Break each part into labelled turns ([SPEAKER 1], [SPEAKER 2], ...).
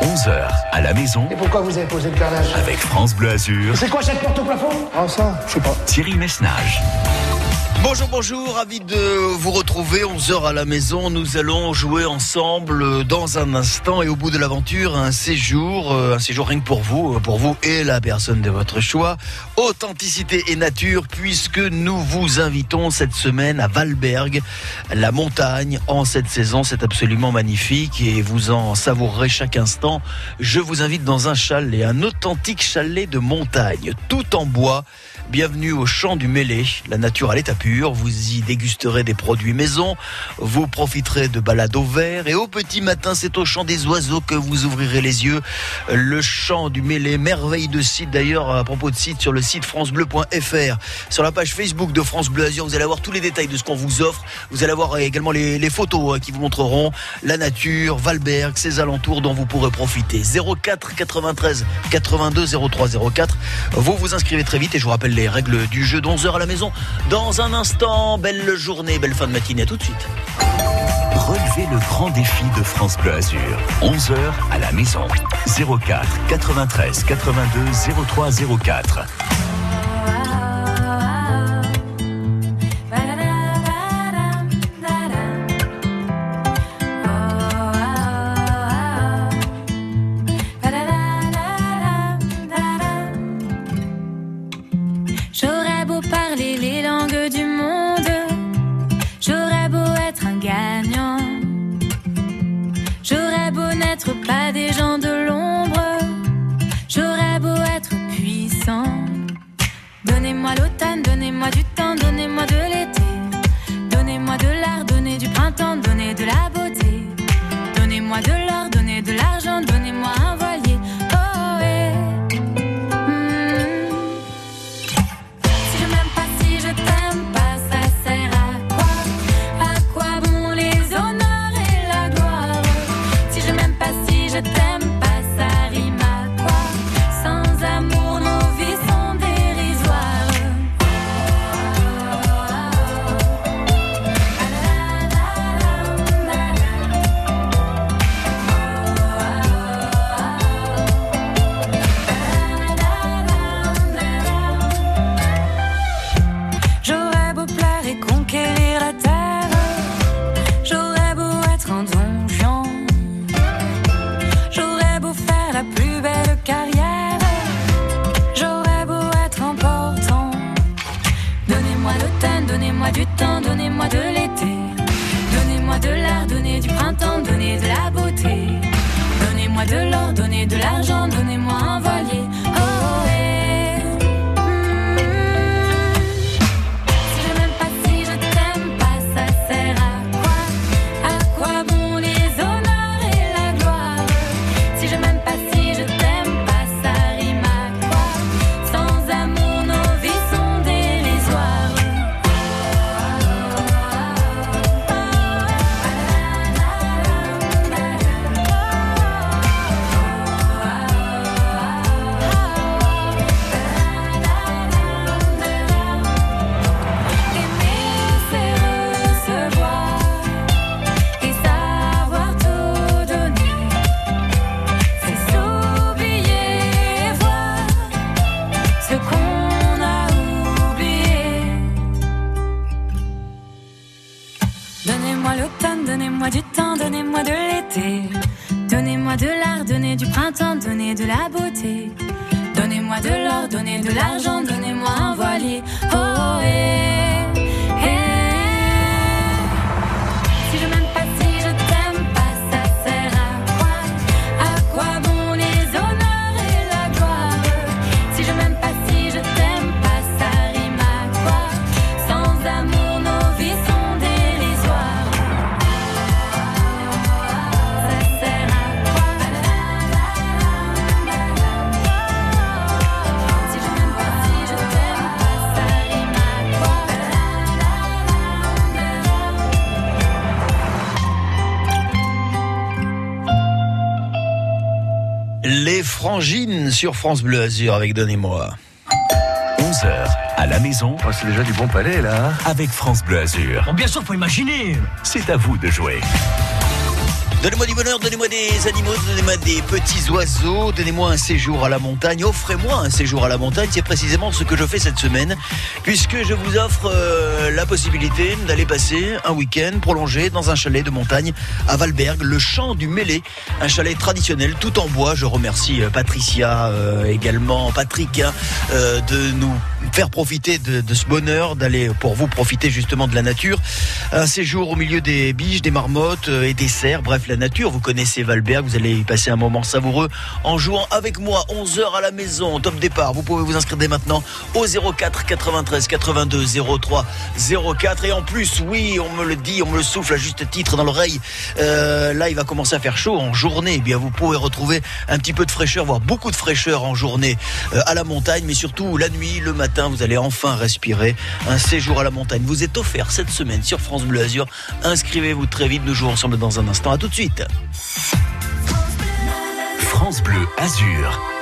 [SPEAKER 1] 11h à la maison
[SPEAKER 2] Et pourquoi vous avez posé le carrelage?
[SPEAKER 1] Avec France Bleu Azur,
[SPEAKER 2] C'est quoi cette porte au plafond? Ah ça, je sais pas.
[SPEAKER 1] Thierry Messnage.
[SPEAKER 3] Bonjour, bonjour, ravi de vous retrouver 11h à la maison. Nous allons jouer ensemble dans un instant et au bout de l'aventure, un séjour, euh, un séjour rien que pour vous, pour vous et la personne de votre choix. Authenticité et nature puisque nous vous invitons cette semaine à Valberg, la montagne en cette saison. C'est absolument magnifique et vous en savourerez chaque instant. Je vous invite dans un chalet, un authentique chalet de montagne, tout en bois. Bienvenue au champ du Mêlé, la nature à l'état pur. Vous y dégusterez des produits maison, vous profiterez de balades au vert et au petit matin, c'est au champ des oiseaux que vous ouvrirez les yeux. Le champ du Mêlé, merveille de site d'ailleurs à propos de site sur le site francebleu.fr. Sur la page Facebook de France Bleu Azur, vous allez avoir tous les détails de ce qu'on vous offre. Vous allez avoir également les, photos euh, qui vous montreront la nature, Valberg, ses alentours dont vous pourrez profiter. 04 93 82 03 04. Vous vous inscrivez très vite et je vous rappelle les règles du jeu d'11h à la maison. Dans un instant, belle journée, belle fin de matinée. À tout de suite.
[SPEAKER 1] Relevez le grand défi de France Bleu Azur. 11h à la maison. 04 93 82 03 04.
[SPEAKER 4] De l'or,
[SPEAKER 3] sur France Bleu Azur avec Donnez-moi.
[SPEAKER 1] 11h à la maison
[SPEAKER 5] Oh, c'est déjà du bon palais, là. hein.
[SPEAKER 1] avec France Bleu Azur.
[SPEAKER 6] Bon, bien sûr, faut imaginer.
[SPEAKER 1] C'est à vous de jouer.
[SPEAKER 3] Donnez-moi du bonheur, donnez-moi des animaux, donnez-moi des petits oiseaux, donnez-moi un séjour à la montagne, offrez-moi un séjour à la montagne. C'est précisément ce que je fais cette semaine, puisque je vous offre euh, la possibilité d'aller passer un week-end prolongé dans un chalet de montagne à Valberg, le champ du Mêlé, un chalet traditionnel tout en bois. Je remercie euh, Patricia, euh, également Patrick, hein, de nous faire profiter de, ce bonheur, d'aller pour vous profiter justement de la nature. Un séjour au milieu des biches, des marmottes et des cerfs, bref la nature. Vous connaissez Valberg, vous allez y passer un moment savoureux en jouant avec moi 11h à la maison, top départ. Vous pouvez vous inscrire dès maintenant au 04 93 82 03 04. Et en plus, oui, on me le dit, on me le souffle à juste titre dans l'oreille. Euh, là, il va commencer à faire chaud en journée. Eh bien, vous pouvez retrouver un petit peu de fraîcheur, voire beaucoup de fraîcheur en journée euh, à la montagne, mais surtout la nuit, le matin, vous allez enfin respirer. Un séjour à la montagne vous est offert cette semaine sur France Bleu Azur. Inscrivez-vous très vite, nous jouons ensemble dans un instant. À tout de suite.
[SPEAKER 1] France Bleu Azur.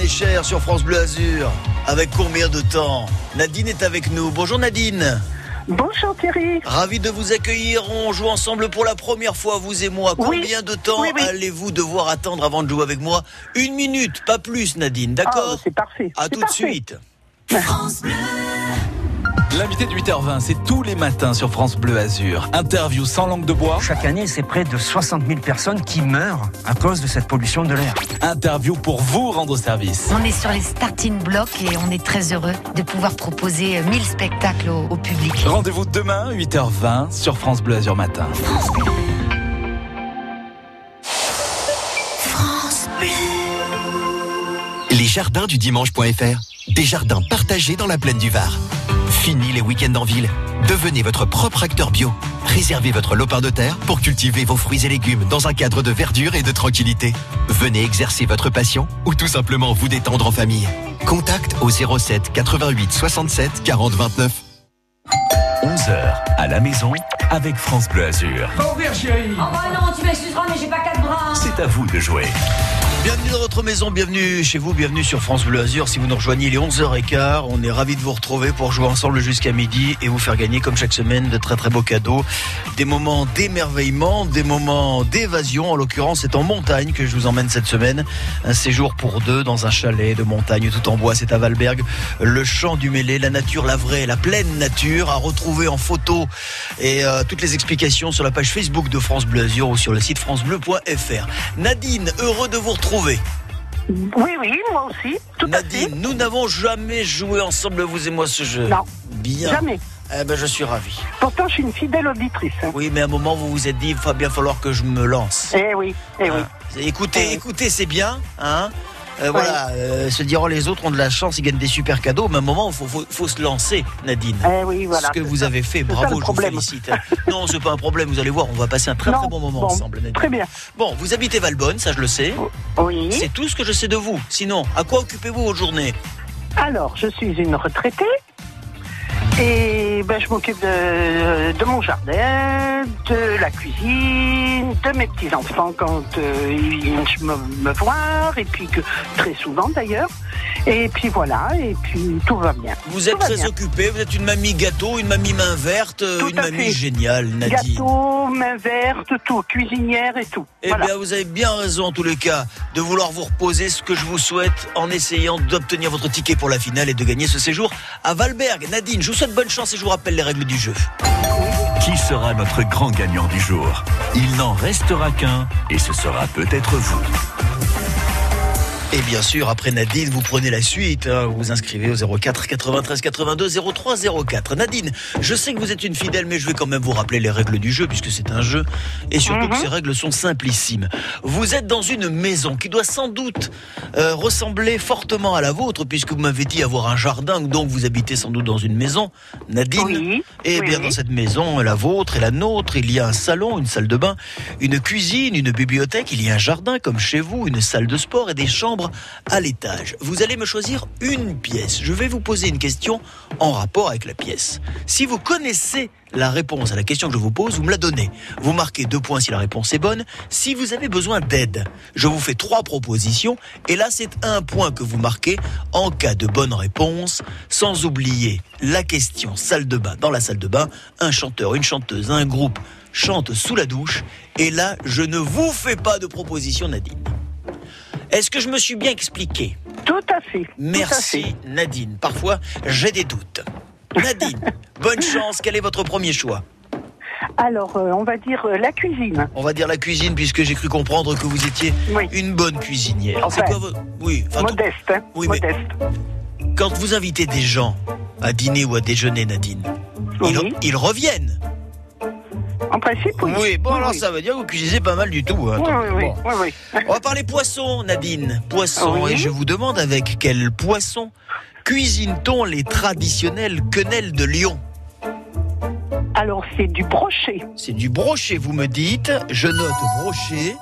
[SPEAKER 3] Est cher sur France Bleu Azur. Avec combien de temps Nadine est avec nous. Bonjour Nadine.
[SPEAKER 5] Bonjour Thierry.
[SPEAKER 3] Ravi de vous accueillir. On joue ensemble pour la première fois, vous et moi.
[SPEAKER 5] Oui.
[SPEAKER 3] Combien de temps
[SPEAKER 5] Oui, oui.
[SPEAKER 3] allez-vous devoir attendre avant de jouer avec moi Une minute, pas plus Nadine,
[SPEAKER 5] Ah,
[SPEAKER 3] d'accord
[SPEAKER 5] c'est parfait.
[SPEAKER 3] À tout de suite.
[SPEAKER 6] L'invité de 8h20, c'est tous les matins sur France Bleu Azur. Interview sans langue de bois,
[SPEAKER 7] Chaque année, c'est près de 60 000 personnes qui meurent à cause de cette pollution de l'air.
[SPEAKER 6] interview pour vous rendre service.
[SPEAKER 8] On est sur les starting blocks et on est très heureux de pouvoir proposer 1000 spectacles au, au public.
[SPEAKER 6] Rendez-vous demain, 8h20, sur France Bleu Azur Matin.
[SPEAKER 9] Les jardins du dimanche.fr. Des jardins partagés dans la plaine du Var. Fini les week-ends en ville. Devenez votre propre acteur bio. Réservez votre lopin de terre pour cultiver vos fruits et légumes dans un cadre de verdure et de tranquillité. Venez exercer votre passion ou tout simplement vous détendre en famille. Contact au 07 88 67 40 29.
[SPEAKER 1] 11h à la maison avec France Bleu Azur.
[SPEAKER 2] Chérie.
[SPEAKER 10] Oh bah non, tu m'excuseras, mais j'ai pas quatre bras.
[SPEAKER 1] C'est à vous de jouer.
[SPEAKER 3] Bienvenue dans votre maison, bienvenue chez vous, bienvenue sur France Bleu Azur. Si vous nous rejoignez, il est 11h15. On est ravis de vous retrouver pour jouer ensemble jusqu'à midi et vous faire gagner, comme chaque semaine, de très très beaux cadeaux. Des moments d'émerveillement, des moments d'évasion. En l'occurrence, c'est en montagne que je vous emmène cette semaine. Un séjour pour deux dans un chalet de montagne tout en bois. C'est à Valberg. Le champ du mêlé, la nature, la vraie, la pleine nature à retrouver en photo et euh, toutes les explications sur la page Facebook de France Bleu Azur ou sur le site francebleu.fr. Nadine, heureux de vous retrouver.
[SPEAKER 5] Oui, oui, moi aussi. Tout à
[SPEAKER 3] Nadine, nous n'avons jamais joué ensemble, vous et moi, ce jeu.
[SPEAKER 5] fait. Non,
[SPEAKER 3] Bien.
[SPEAKER 5] jamais.
[SPEAKER 3] Eh ben, je suis ravi.
[SPEAKER 5] Pourtant, je suis une fidèle auditrice. hein.
[SPEAKER 3] Oui, mais à un moment, vous vous êtes dit, il va bien falloir que je me lance.
[SPEAKER 5] Eh oui, eh oui.
[SPEAKER 3] Hein. Écoutez,
[SPEAKER 5] Eh.
[SPEAKER 3] écoutez, c'est bien, hein. Euh, Voilà, euh, se diront les autres ont de la chance, ils gagnent des super cadeaux, mais à un moment, il faut, faut, faut se lancer, Nadine.
[SPEAKER 5] Eh oui, voilà.
[SPEAKER 3] Ce que vous
[SPEAKER 5] ça.
[SPEAKER 3] avez fait,
[SPEAKER 5] ça,
[SPEAKER 3] bravo, je vous félicite. non, c'est pas un problème, vous allez voir, on va passer un très
[SPEAKER 5] Non,
[SPEAKER 3] très bon moment
[SPEAKER 5] bon,
[SPEAKER 3] ensemble, Nadine.
[SPEAKER 5] Très bien.
[SPEAKER 3] Bon, vous habitez Valbonne, ça je le sais.
[SPEAKER 5] Oui.
[SPEAKER 3] C'est tout ce que je sais de vous. Sinon, à quoi occupez-vous vos journées
[SPEAKER 5] Alors, je suis une retraitée. Et ben, je m'occupe de, mon jardin, de la cuisine, de mes petits-enfants quand euh, ils viennent me, me voir, et puis que très souvent d'ailleurs. Et puis voilà, et puis tout va bien.
[SPEAKER 3] Vous êtes
[SPEAKER 5] Tout
[SPEAKER 3] très
[SPEAKER 5] bien.
[SPEAKER 3] occupée, vous êtes une mamie gâteau, une mamie main verte,
[SPEAKER 5] Tout
[SPEAKER 3] une mamie
[SPEAKER 5] fait.
[SPEAKER 3] géniale, Nadine.
[SPEAKER 5] Gâteau, main verte, tout, cuisinière et tout.
[SPEAKER 3] Eh
[SPEAKER 5] voilà.
[SPEAKER 3] bien, vous avez bien raison en tous les cas de vouloir vous reposer, ce que je vous souhaite en essayant d'obtenir votre ticket pour la finale et de gagner ce séjour à Valberg. Nadine, je vous souhaite bonne chance et je vous rappelle les règles du jeu.
[SPEAKER 1] Qui sera notre grand gagnant du jour? Il n'en restera qu'un et ce sera peut-être vous.
[SPEAKER 3] Et bien sûr, après Nadine, vous prenez la suite. hein. vous vous inscrivez au 04 93 82 03 04. Nadine, je sais que vous êtes une fidèle, mais je vais quand même vous rappeler les règles du jeu, puisque c'est un jeu. Et surtout que ces règles sont simplissimes. Vous êtes dans une maison qui doit sans doute euh, ressembler fortement à la vôtre, puisque vous m'avez dit avoir un jardin, donc vous habitez sans doute dans une maison. Nadine
[SPEAKER 5] Oui,
[SPEAKER 3] Eh
[SPEAKER 5] oui,
[SPEAKER 3] bien, dans cette maison, la vôtre et la nôtre, il y a un salon, une salle de bain, une cuisine, une bibliothèque, il y a un jardin comme chez vous, une salle de sport et des chambres à l'étage. Vous allez me choisir une pièce. Je vais vous poser une question en rapport avec la pièce. Si vous connaissez la réponse à la question que je vous pose, vous me la donnez. Vous marquez deux points si la réponse est bonne. Si vous avez besoin d'aide, je vous fais trois propositions et là c'est un point que vous marquez en cas de bonne réponse, sans oublier la question salle de bain. Dans la salle de bain, un chanteur, une chanteuse, un groupe chante sous la douche et là je ne vous fais pas de proposition Nadine. Est-ce que je me suis bien expliqué
[SPEAKER 5] Tout à fait. à
[SPEAKER 3] Merci
[SPEAKER 5] fait.
[SPEAKER 3] Nadine. Parfois, j'ai des doutes. Nadine, bonne chance. Quel est votre premier choix
[SPEAKER 5] Alors, euh, on va dire euh, la cuisine.
[SPEAKER 3] On va dire la cuisine, puisque j'ai cru comprendre que vous étiez
[SPEAKER 5] Oui.
[SPEAKER 3] une bonne cuisinière.
[SPEAKER 5] Enfin,
[SPEAKER 3] C'est quoi votre... Oui, enfin,
[SPEAKER 5] Modeste, hein.
[SPEAKER 3] Oui, mais-
[SPEAKER 5] Modeste.
[SPEAKER 3] quand vous invitez des gens à dîner ou à déjeuner, Nadine, ils reviennent.
[SPEAKER 5] En principe, oui.
[SPEAKER 3] Oui, bon, alors
[SPEAKER 5] oui.
[SPEAKER 3] ça veut dire que vous cuisinez pas mal du tout. hein.
[SPEAKER 5] Oui, oui, oui,
[SPEAKER 3] bon.
[SPEAKER 5] oui, oui.
[SPEAKER 3] On va parler poisson, Nadine. Poisson. Et je vous demande avec quel poisson cuisine-t-on les traditionnelles quenelles de Lyon?
[SPEAKER 5] Alors, c'est du brochet.
[SPEAKER 3] C'est du brochet, vous me dites. Je note brochet.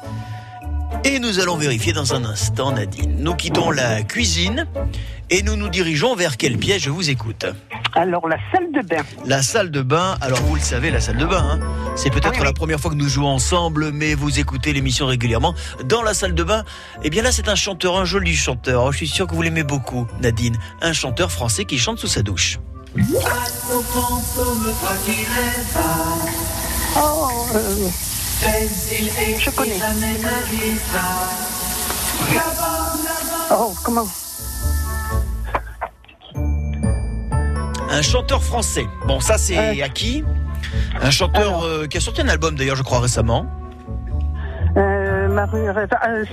[SPEAKER 3] Et nous allons vérifier dans un instant, Nadine. Nous quittons la cuisine et nous nous dirigeons vers quelle pièce Je vous écoute.
[SPEAKER 5] Alors, la salle de bain.
[SPEAKER 3] La salle de bain, alors vous le savez, la salle de bain, hein, c'est peut-être
[SPEAKER 5] Oui,
[SPEAKER 3] la première fois que nous jouons ensemble, mais vous écoutez l'émission régulièrement. Dans la salle de bain, eh bien là, c'est un chanteur, un joli chanteur. Oh, je suis sûr que vous l'aimez beaucoup, Nadine. Un chanteur français qui chante sous sa douche.
[SPEAKER 5] Oh, euh, je connais. Oh, comment
[SPEAKER 3] Un chanteur français. Bon, ça, c'est à qui? Un chanteur euh, qui a sorti un album, d'ailleurs, je crois, récemment.
[SPEAKER 5] euh, Marie euh,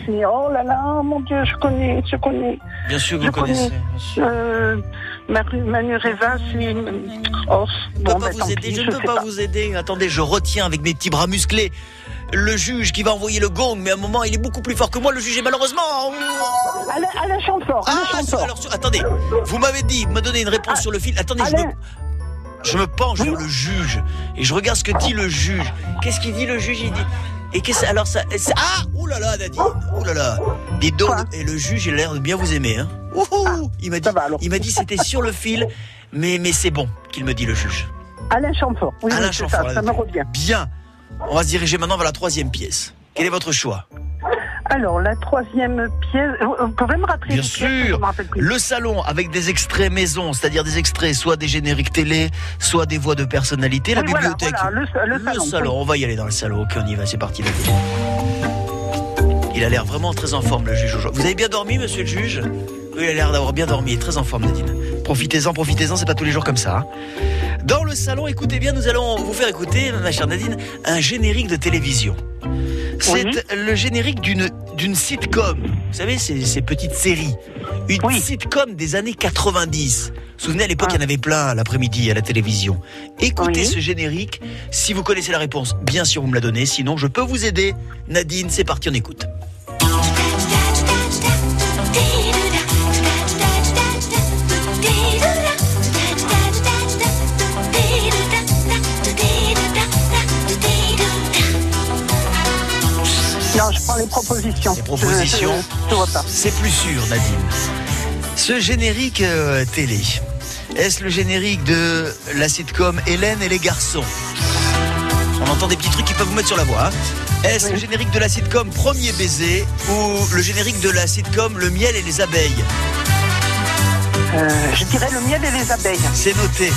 [SPEAKER 5] c'est- Oh là là, mon Dieu, je connais, je connais.
[SPEAKER 3] Bien sûr, vous
[SPEAKER 5] Je
[SPEAKER 3] le connaissez.
[SPEAKER 5] connais.
[SPEAKER 3] Bien sûr.
[SPEAKER 5] Euh, Marie- Manu Reva, c'est. Oh,
[SPEAKER 3] Je ne peux pas vous aider,
[SPEAKER 5] pis,
[SPEAKER 3] je ne peux pas vous aider. Attendez, je retiens avec mes petits bras musclés le juge qui va envoyer le gong, mais à un moment, il est beaucoup plus fort que moi, le juge, est malheureusement.
[SPEAKER 5] Alain, Alain Chamfort,
[SPEAKER 3] Ah,
[SPEAKER 5] Chamfort.
[SPEAKER 3] alors, attendez, vous m'avez dit, vous me donnez une réponse
[SPEAKER 5] Ah,
[SPEAKER 3] sur le fil. Attendez, je me, je me penche vers le juge et je regarde ce que dit le juge. Qu'est-ce qu'il dit le juge? Il dit. Et qu'est-ce alors ça c'est- Ah Ouh là là, Nadine Ouh là là Dites donc,
[SPEAKER 5] Quoi
[SPEAKER 3] et le juge, il a l'air de bien vous aimer. Hein Ouhou il m'a dit,
[SPEAKER 5] ça va,
[SPEAKER 3] il m'a dit c'était sur le fil, mais, mais c'est bon qu'il me dit le juge.
[SPEAKER 5] Alain Chamfort. Oui,
[SPEAKER 3] Alain Chamfort,
[SPEAKER 5] ça, ça me revient.
[SPEAKER 3] Bien. On va se diriger maintenant vers la troisième pièce. Quel est votre choix?
[SPEAKER 5] Alors, la troisième pièce. Vous pouvez me rappeler
[SPEAKER 3] Bien sûr. Le salon avec des extraits maison, c'est-à-dire des extraits soit des génériques télé, soit des voix de personnalité. La
[SPEAKER 5] voilà,
[SPEAKER 3] bibliothèque.
[SPEAKER 5] voilà, le, le salon. oui.
[SPEAKER 3] on va y aller dans le salon. Ok, on y va, c'est parti. Il a l'air vraiment très en forme, le juge. aujourd'hui. Vous avez bien dormi, monsieur le juge? Oui, il a l'air d'avoir bien dormi. Très en forme, Nadine. Profitez-en, profitez-en, c'est pas tous les jours comme ça. hein. Dans le salon, écoutez bien, nous allons vous faire écouter, ma chère Nadine, un générique de télévision. C'est
[SPEAKER 5] Oui.
[SPEAKER 3] le générique d'une d'une sitcom. Vous savez, ces, ces petites séries. Une
[SPEAKER 5] Oui.
[SPEAKER 3] sitcom des années 90. Vous vous souvenez, à l'époque,
[SPEAKER 5] Ah.
[SPEAKER 3] il y en avait plein l'après-midi à la télévision. Écoutez
[SPEAKER 5] Oui.
[SPEAKER 3] ce générique. Si vous connaissez la réponse, bien sûr, vous me la donnez. Sinon, je peux vous aider. Nadine, c'est parti, on écoute.
[SPEAKER 5] Les propositions.
[SPEAKER 3] Les propositions. C'est plus sûr, Nadine. Ce générique euh, télé, est-ce le générique de la sitcom Hélène et les garçons? On entend des petits trucs qui peuvent vous mettre sur la voie. hein. Est-ce le générique de la sitcom Premier baiser ou le générique de la sitcom Le miel et les abeilles?
[SPEAKER 5] Euh, je dirais le miel et les abeilles.
[SPEAKER 3] C'est noté.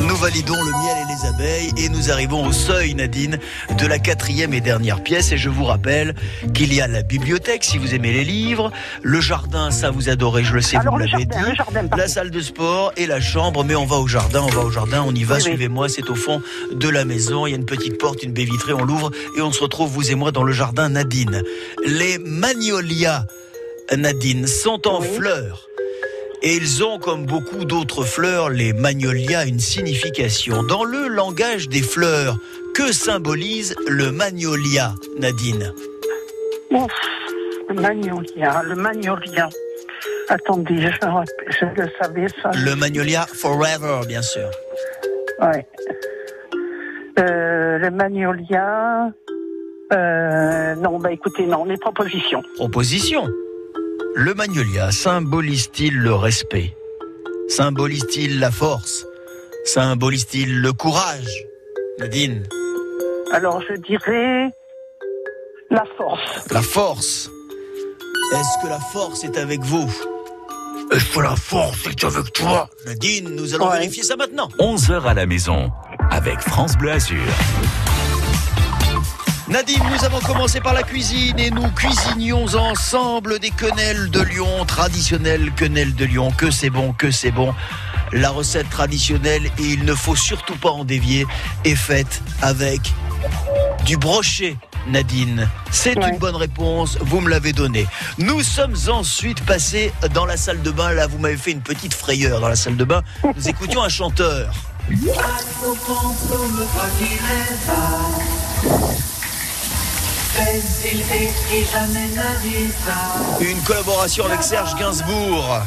[SPEAKER 3] Nous validons le miel et les abeilles et nous arrivons au seuil, Nadine, de la quatrième et dernière pièce. Et je vous rappelle qu'il y a la bibliothèque, si vous aimez les livres, le jardin, ça vous adorez, je le sais,
[SPEAKER 5] Alors
[SPEAKER 3] vous l'avez dit,
[SPEAKER 5] jardin.
[SPEAKER 3] la salle de sport et la chambre. Mais on va au jardin, on va au jardin, on y va,
[SPEAKER 5] Oui, oui.
[SPEAKER 3] suivez-moi, c'est au fond de la maison. Il y a une petite porte, une baie vitrée, on l'ouvre et on se retrouve, vous et moi, dans le jardin Nadine. Les magnolias, Nadine, sont en
[SPEAKER 5] Oui.
[SPEAKER 3] fleurs. Et ils ont, comme beaucoup d'autres fleurs, les magnolias, une signification. Dans le langage des fleurs, que symbolise le magnolia, Nadine?
[SPEAKER 5] Ouf, le magnolia, le magnolia. Attendez, je, je le savais ça.
[SPEAKER 3] Le magnolia forever, bien sûr.
[SPEAKER 5] Ouais. Euh, le magnolia. Euh, non, bah écoutez, non, les propositions.
[SPEAKER 3] Proposition. Le magnolia symbolise-t-il le respect? Symbolise-t-il la force? Symbolise-t-il le courage? Nadine,
[SPEAKER 5] Alors je dirais la force.
[SPEAKER 3] la force. Est-ce que la force est avec vous? Est-ce que la force est avec toi? Nadine, nous allons
[SPEAKER 5] Ouais.
[SPEAKER 3] vérifier ça maintenant.
[SPEAKER 1] 11h à la maison avec France Bleu Azur.
[SPEAKER 3] Nadine, nous avons commencé par la cuisine et nous cuisinions ensemble des quenelles de Lyon, traditionnelles quenelles de Lyon. Que c'est bon, que c'est bon. La recette traditionnelle, et il ne faut surtout pas en dévier, est faite avec du brochet. Nadine, c'est
[SPEAKER 5] Ouais.
[SPEAKER 3] une bonne réponse, vous me l'avez donnée. Nous sommes ensuite passés dans la salle de bain, là vous m'avez fait une petite frayeur dans la salle de bain. Nous écoutions un chanteur. Une collaboration avec Serge Gainsbourg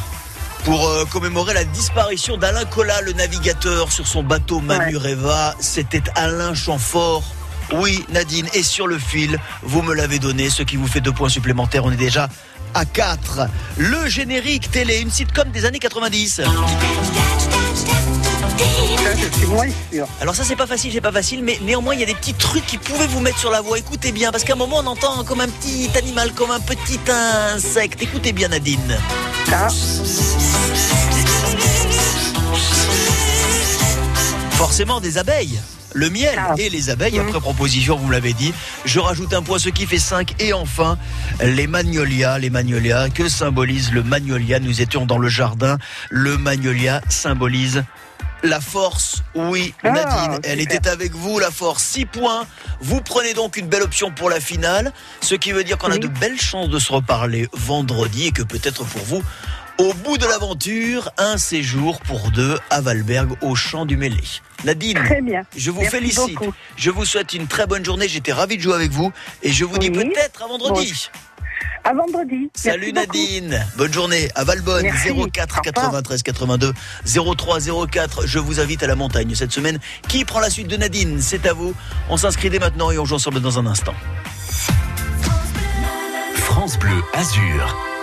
[SPEAKER 3] pour euh, commémorer la disparition d'Alain Collat, le navigateur sur son bateau Manureva. C'était Alain Chamfort Oui, Nadine, et sur le fil, vous me l'avez donné, ce qui vous fait deux points supplémentaires. On est déjà à 4. Le générique télé, une sitcom des années 90. Alors ça c'est pas facile, c'est pas facile, mais néanmoins il y a des petits trucs qui pouvaient vous mettre sur la voie. Écoutez bien, parce qu'à un moment on entend comme un petit animal, comme un petit insecte. Écoutez bien Nadine. Forcément des abeilles. Le miel et les abeilles, après proposition, vous me l'avez dit. Je rajoute un point, ce qui fait 5. Et enfin, les magnolias. Les magnolias, que symbolise le magnolia Nous étions dans le jardin. Le magnolia symbolise la force, oui,
[SPEAKER 5] Ah,
[SPEAKER 3] Nadine, elle
[SPEAKER 5] super.
[SPEAKER 3] était avec vous, la force. 6 points. Vous prenez donc une belle option pour la finale, ce qui veut dire qu'on a de belles chances de se reparler vendredi et que peut-être pour vous, au bout de l'aventure, un séjour pour deux à Valberg au champ du Mêlé. Nadine,
[SPEAKER 5] Très bien.
[SPEAKER 3] je vous
[SPEAKER 5] Merci
[SPEAKER 3] félicite.
[SPEAKER 5] beaucoup.
[SPEAKER 3] Je vous souhaite une très bonne journée. J'étais ravi de jouer avec vous et je vous dis peut-être à vendredi.
[SPEAKER 5] À vendredi.
[SPEAKER 3] Salut
[SPEAKER 5] Merci beaucoup.
[SPEAKER 3] Nadine, bonne journée à Valbonne
[SPEAKER 5] Merci.
[SPEAKER 3] 04
[SPEAKER 5] Au revoir.
[SPEAKER 3] 93 82 03 04. Je vous invite à la montagne cette semaine. Qui prend la suite de Nadine? C'est à vous. On s'inscrit dès maintenant et on joue ensemble dans un instant.
[SPEAKER 1] France Bleu Azur.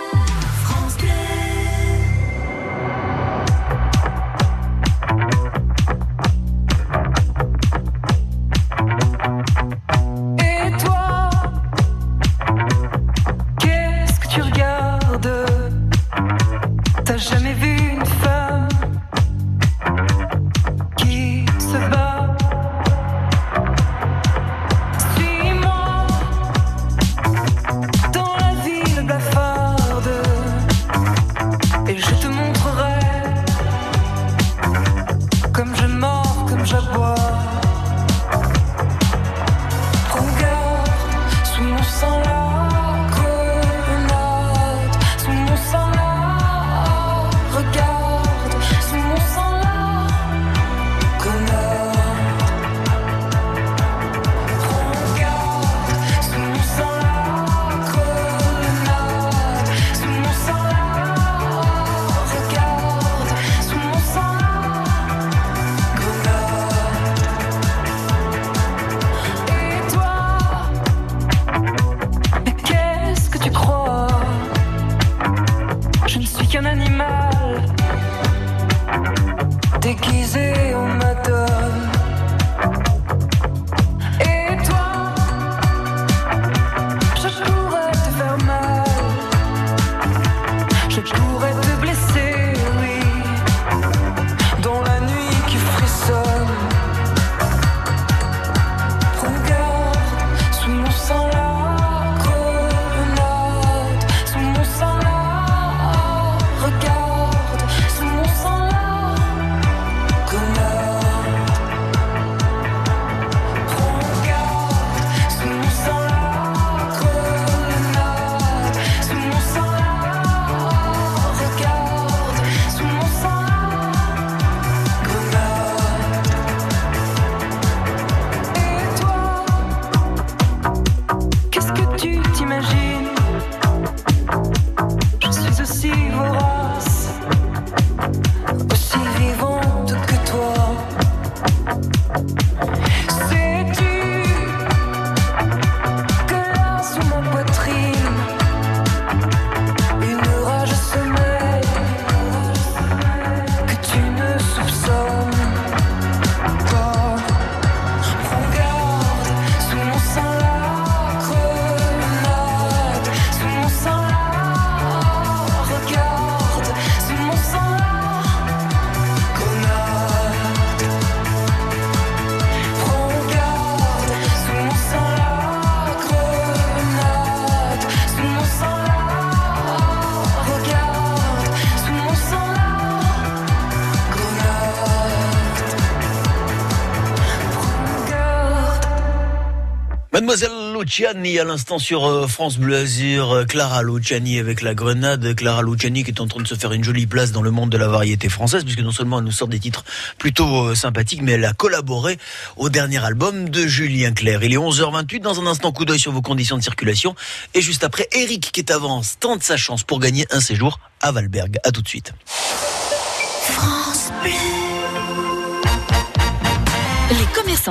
[SPEAKER 3] Luciani à l'instant sur euh, France Bleu Azur, euh, Clara Luciani avec la grenade, Clara Luciani qui est en train de se faire une jolie place dans le monde de la variété française puisque non seulement elle nous sort des titres plutôt euh, sympathiques mais elle a collaboré au dernier album de Julien Clerc. Il est 11h28 dans un instant coup d'œil sur vos conditions de circulation et juste après Eric qui est avance tente sa chance pour gagner un séjour à Valberg. À tout de suite.
[SPEAKER 4] France Bleu.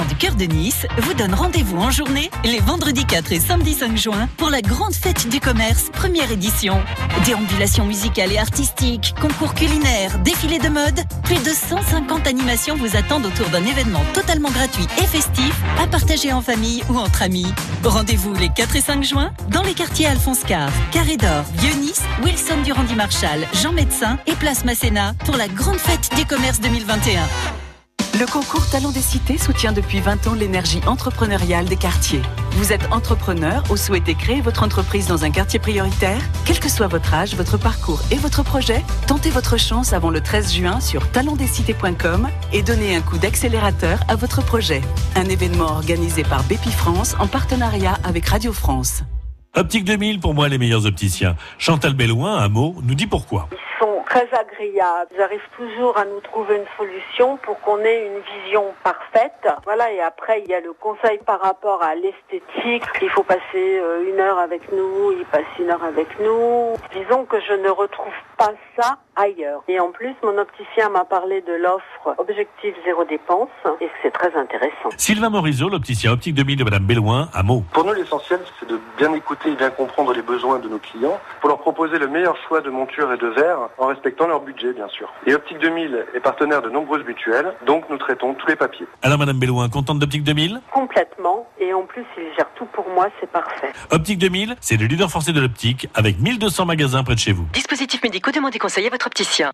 [SPEAKER 11] Du cœur de Nice vous donnent rendez-vous en journée les vendredis 4 et samedi 5 juin pour la grande fête du commerce, première édition. Déambulations musicales et artistiques, concours culinaires, défilés de mode, plus de 150 animations vous attendent autour d'un événement totalement gratuit et festif à partager en famille ou entre amis. Rendez-vous les 4 et 5 juin dans les quartiers Alphonse Carr, Carré d'Or, Vieux-Nice, Wilson Durandi Marshall, Jean Médecin et Place Masséna pour la grande fête du commerce 2021.
[SPEAKER 12] Le concours Talent des Cités soutient depuis 20 ans l'énergie entrepreneuriale des quartiers. Vous êtes entrepreneur ou souhaitez créer votre entreprise dans un quartier prioritaire? Quel que soit votre âge, votre parcours et votre projet, tentez votre chance avant le 13 juin sur talentdescités.com et donnez un coup d'accélérateur à votre projet. Un événement organisé par Bépi France en partenariat avec Radio France.
[SPEAKER 13] Optique 2000, pour moi, les meilleurs opticiens. Chantal Bellouin, un mot, nous dit pourquoi.
[SPEAKER 14] Très agréables. Ils arrivent toujours à nous trouver une solution pour qu'on ait une vision parfaite. Voilà, et après, il y a le conseil par rapport à l'esthétique. Il faut passer euh, une heure avec nous, ils passent une heure avec nous. Disons que je ne retrouve pas ça ailleurs. Et en plus, mon opticien m'a parlé de l'offre Objectif Zéro Dépense et c'est très intéressant.
[SPEAKER 13] Sylvain Morisot, l'opticien Optique 2000 de Madame Bellouin, un mot.
[SPEAKER 15] Pour nous, l'essentiel, c'est de bien écouter et bien comprendre les besoins de nos clients pour leur proposer le meilleur choix de montures et de verres en respectant leur budget, bien sûr. Et Optique 2000 est partenaire de nombreuses mutuelles, donc nous traitons tous les papiers.
[SPEAKER 13] Alors Madame Bellouin, contente d'Optique 2000
[SPEAKER 14] Complètement. Et en plus, il gère tout pour moi, c'est parfait.
[SPEAKER 13] Optique 2000, c'est le leader français de l'optique avec 1200 magasins près de chez vous.
[SPEAKER 16] Dispositifs médicaux, demandez conseil à votre opticien.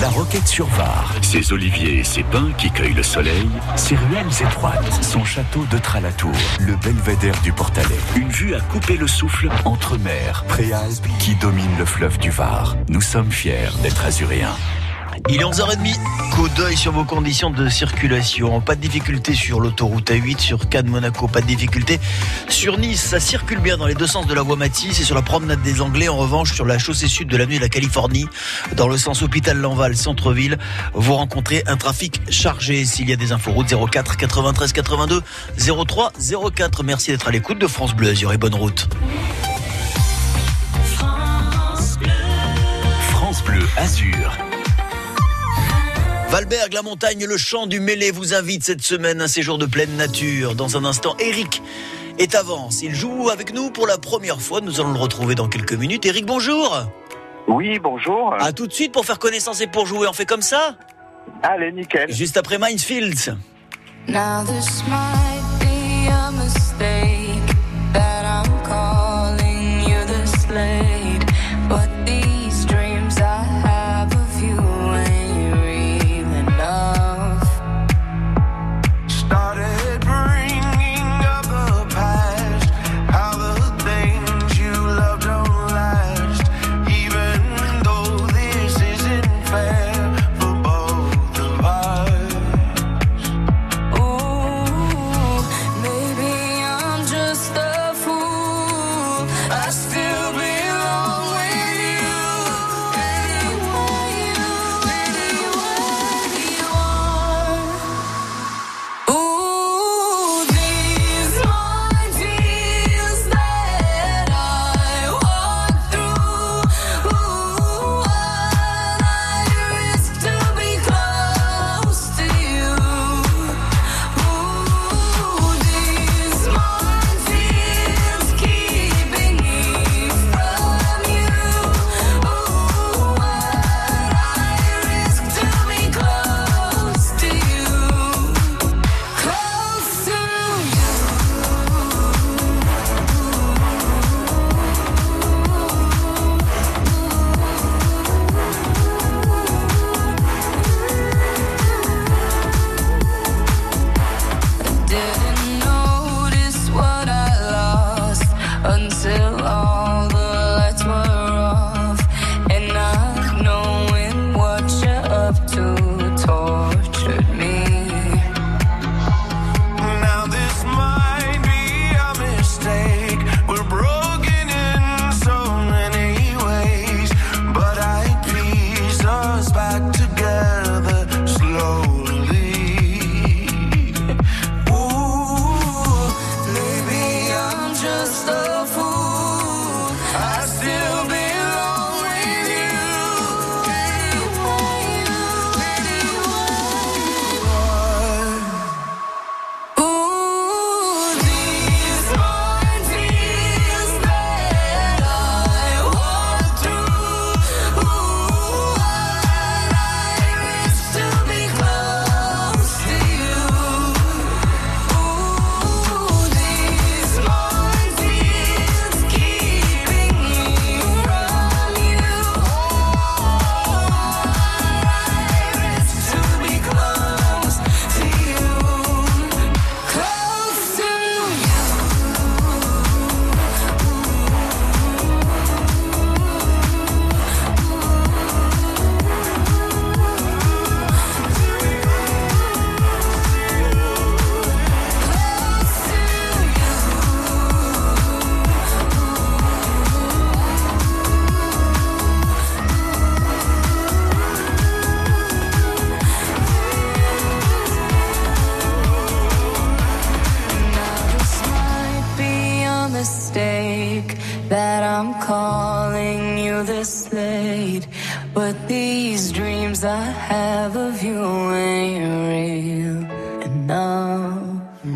[SPEAKER 17] La Roquette sur Var, ses oliviers et ses pins qui cueillent le soleil, ses ruelles étroites, son château de Tralatour, le belvédère du Portalet. Une vue à couper le souffle entre mer, préalpes qui domine le fleuve du Var. Nous sommes fiers d'être azuréens.
[SPEAKER 3] Il est 11h30. Coup d'œil sur vos conditions de circulation. Pas de difficulté sur l'autoroute A8, sur Cannes, Monaco. Pas de difficulté sur Nice. Ça circule bien dans les deux sens de la voie Matisse et sur la promenade des Anglais. En revanche, sur la chaussée sud de l'avenue de la Californie, dans le sens hôpital Lanval, centre-ville, vous rencontrez un trafic chargé. S'il y a des infos, route 04 93 82 03 04. Merci d'être à l'écoute de France Bleu Azur et bonne route.
[SPEAKER 17] France Bleu Azur.
[SPEAKER 3] Valberg, la montagne, le chant du mêlé vous invite cette semaine à un séjour de pleine nature. Dans un instant, Eric est avance. Il joue avec nous pour la première fois. Nous allons le retrouver dans quelques minutes. Eric, bonjour.
[SPEAKER 18] Oui, bonjour.
[SPEAKER 3] À tout de suite pour faire connaissance et pour jouer. On fait comme ça
[SPEAKER 18] Allez, nickel.
[SPEAKER 3] Juste après Minefields.
[SPEAKER 19] Now this might be a mistake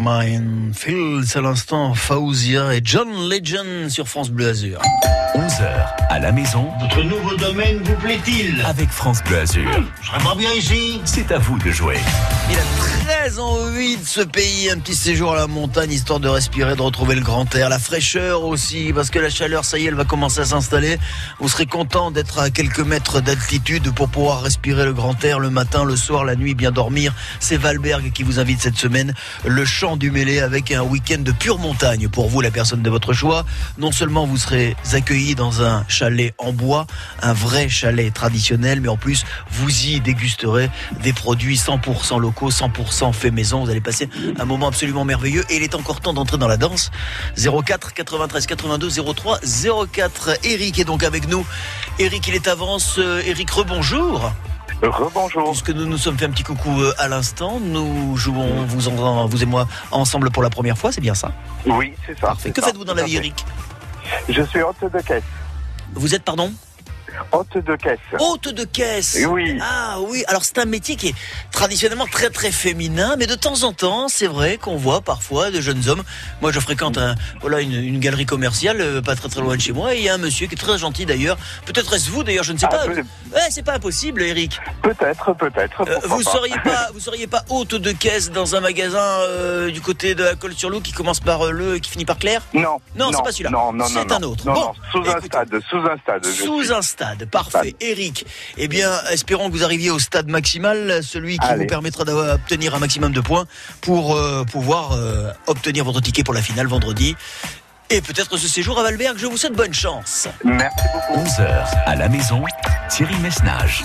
[SPEAKER 3] Minefields à l'instant, Faouzia et John Legend sur France Bleu Azur.
[SPEAKER 1] 11h à la maison.
[SPEAKER 2] Votre nouveau domaine vous plaît-il?
[SPEAKER 1] Avec France Bleu Azur.
[SPEAKER 2] Je serais pas bien ici
[SPEAKER 1] C'est à vous de jouer.
[SPEAKER 3] Il a très envie de ce pays, un petit séjour à la montagne, histoire de respirer, de retrouver le grand air, la fraîcheur aussi, parce que la chaleur, ça y est, elle va commencer à s'installer. Vous serez content d'être à quelques mètres d'altitude pour pouvoir respirer le grand air le matin, le soir, la nuit, bien dormir. C'est Valberg qui vous invite cette semaine, le chant du mêlé avec un week-end de pure montagne pour vous, la personne de votre choix. Non seulement vous serez accueilli dans un chalet en bois, un vrai chalet traditionnel, mais en plus, vous y dégusterez des produits 100% locaux, 100% fait maison. Vous allez passer un moment absolument merveilleux et il est encore temps d'entrer dans la danse. 04 93 82 03 04. Eric est donc avec nous. Eric, il est avance. Euh, Eric, rebonjour.
[SPEAKER 18] Rebonjour.
[SPEAKER 3] Puisque nous nous sommes fait un petit coucou euh, à l'instant, nous jouons, vous, en- vous et moi, ensemble pour la première fois, c'est bien ça?
[SPEAKER 18] Oui, c'est ça.
[SPEAKER 3] Parfait. Que faites-vous dans la vie. Eric?
[SPEAKER 18] Je suis hôte de caisse.
[SPEAKER 3] Vous êtes, pardon?
[SPEAKER 18] Hôte de caisse.
[SPEAKER 3] Hôte de caisse.
[SPEAKER 18] Oui.
[SPEAKER 3] Ah oui, alors c'est un métier qui est traditionnellement très très féminin, mais de temps en temps, c'est vrai qu'on voit parfois de jeunes hommes. Moi, je fréquente un, voilà une, une galerie commerciale euh, pas très très loin de chez moi, et il y a un monsieur qui est très gentil d'ailleurs. Peut-être est-ce vous d'ailleurs, je ne sais
[SPEAKER 18] Ah,
[SPEAKER 3] pas.
[SPEAKER 18] peut-
[SPEAKER 3] Ouais, c'est pas impossible, Eric.
[SPEAKER 18] Peut-être, peut-être.
[SPEAKER 3] Euh, vous seriez pas, vous seriez pas hôte de caisse dans un magasin euh, du côté de la Colle-sur-Loup qui commence par euh, le et qui finit par Claire?
[SPEAKER 18] Non.
[SPEAKER 3] Non, c'est pas celui-là.
[SPEAKER 18] Non, non,
[SPEAKER 3] C'est
[SPEAKER 18] non,
[SPEAKER 3] un
[SPEAKER 18] non.
[SPEAKER 3] autre.
[SPEAKER 18] Non,
[SPEAKER 3] Bon,
[SPEAKER 18] non, sous un stade, sous un stade.
[SPEAKER 3] Sous un stade, parfait. Eric, eh bien, espérons que vous arriviez au stade maximal, celui qui
[SPEAKER 18] Allez.
[SPEAKER 3] vous permettra d'obtenir un maximum de points pour euh, pouvoir euh, obtenir votre ticket pour la finale vendredi. Et peut-être ce séjour à Valberg, je vous souhaite bonne chance.
[SPEAKER 18] Merci beaucoup.
[SPEAKER 1] 11h à la maison. Thierry Messnage.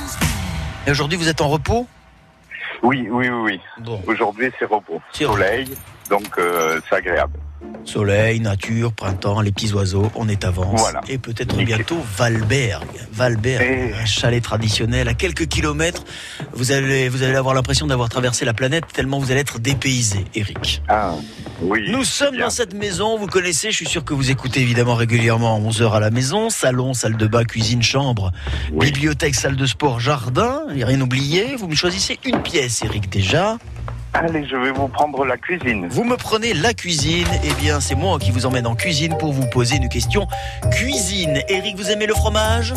[SPEAKER 3] Et aujourd'hui, vous êtes en repos?
[SPEAKER 18] Oui, oui, oui, oui.
[SPEAKER 3] Bon.
[SPEAKER 18] Aujourd'hui, c'est repos.
[SPEAKER 3] C'est
[SPEAKER 18] Soleil, donc euh, c'est agréable.
[SPEAKER 3] Soleil, nature, printemps, les petits oiseaux, on est avance.
[SPEAKER 18] Voilà.
[SPEAKER 3] Et peut-être bientôt Valberg. Valberg,
[SPEAKER 18] Et-
[SPEAKER 3] un chalet traditionnel à quelques kilomètres. Vous allez, vous allez avoir l'impression d'avoir traversé la planète tellement vous allez être dépaysé, Eric.
[SPEAKER 18] Ah, oui.
[SPEAKER 3] Nous sommes
[SPEAKER 18] bien.
[SPEAKER 3] dans cette maison, vous connaissez, je suis sûr que vous écoutez évidemment régulièrement à 11h à la maison, salon, salle de bain, cuisine, chambre,
[SPEAKER 18] Oui.
[SPEAKER 3] bibliothèque, salle de sport, jardin, il n'y a rien oublié, vous me choisissez une pièce Eric déjà.
[SPEAKER 18] Allez, je vais vous prendre la cuisine.
[SPEAKER 3] Vous me prenez la cuisine, eh bien c'est moi qui vous emmène en cuisine pour vous poser une question cuisine. Eric, vous aimez le fromage?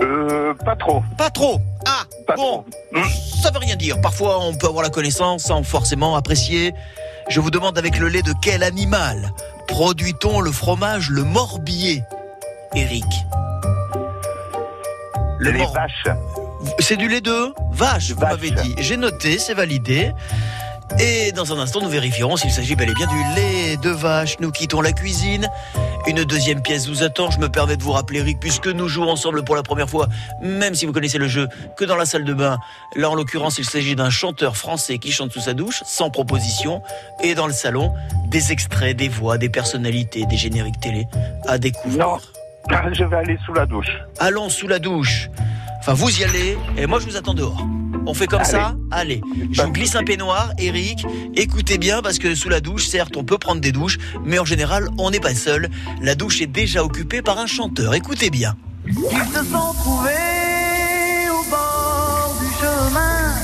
[SPEAKER 18] Euh, pas trop.
[SPEAKER 3] Pas trop. Ah,
[SPEAKER 18] Pas
[SPEAKER 3] bon,
[SPEAKER 18] trop. Hmm.
[SPEAKER 3] ça veut rien dire. Parfois on peut avoir la connaissance sans forcément apprécier. Je vous demande avec le lait de quel animal produit-on le fromage le morbier? Eric. Le
[SPEAKER 18] Les
[SPEAKER 3] mor-
[SPEAKER 18] vaches.
[SPEAKER 3] C'est du lait de vache, vous m'avez dit. J'ai noté, c'est validé. Et dans un instant, nous vérifierons s'il s'agit bel et bien du lait de vache. Nous quittons la cuisine. Une deuxième pièce vous attend. Je me permets de vous rappeler, Eric, puisque nous jouons ensemble pour la première fois, même si vous connaissez le jeu, que dans la salle de bain. Là, en l'occurrence, il s'agit d'un chanteur français qui chante sous sa douche, sans proposition. Et dans le salon, des extraits, des voix, des personnalités, des génériques télé à découvrir.
[SPEAKER 18] Non. Je vais aller sous la douche.
[SPEAKER 3] Allons sous la douche. Enfin, vous y allez, et moi je vous attends dehors. On fait comme
[SPEAKER 18] Allez.
[SPEAKER 3] ça Allez. Je vous glisse un peignoir, Eric. Écoutez bien, parce que sous la douche, certes, on peut prendre des douches, mais en général, on n'est pas seul. La douche est déjà occupée par un chanteur. Écoutez bien.
[SPEAKER 20] Ils se sont trouvés au bord du chemin,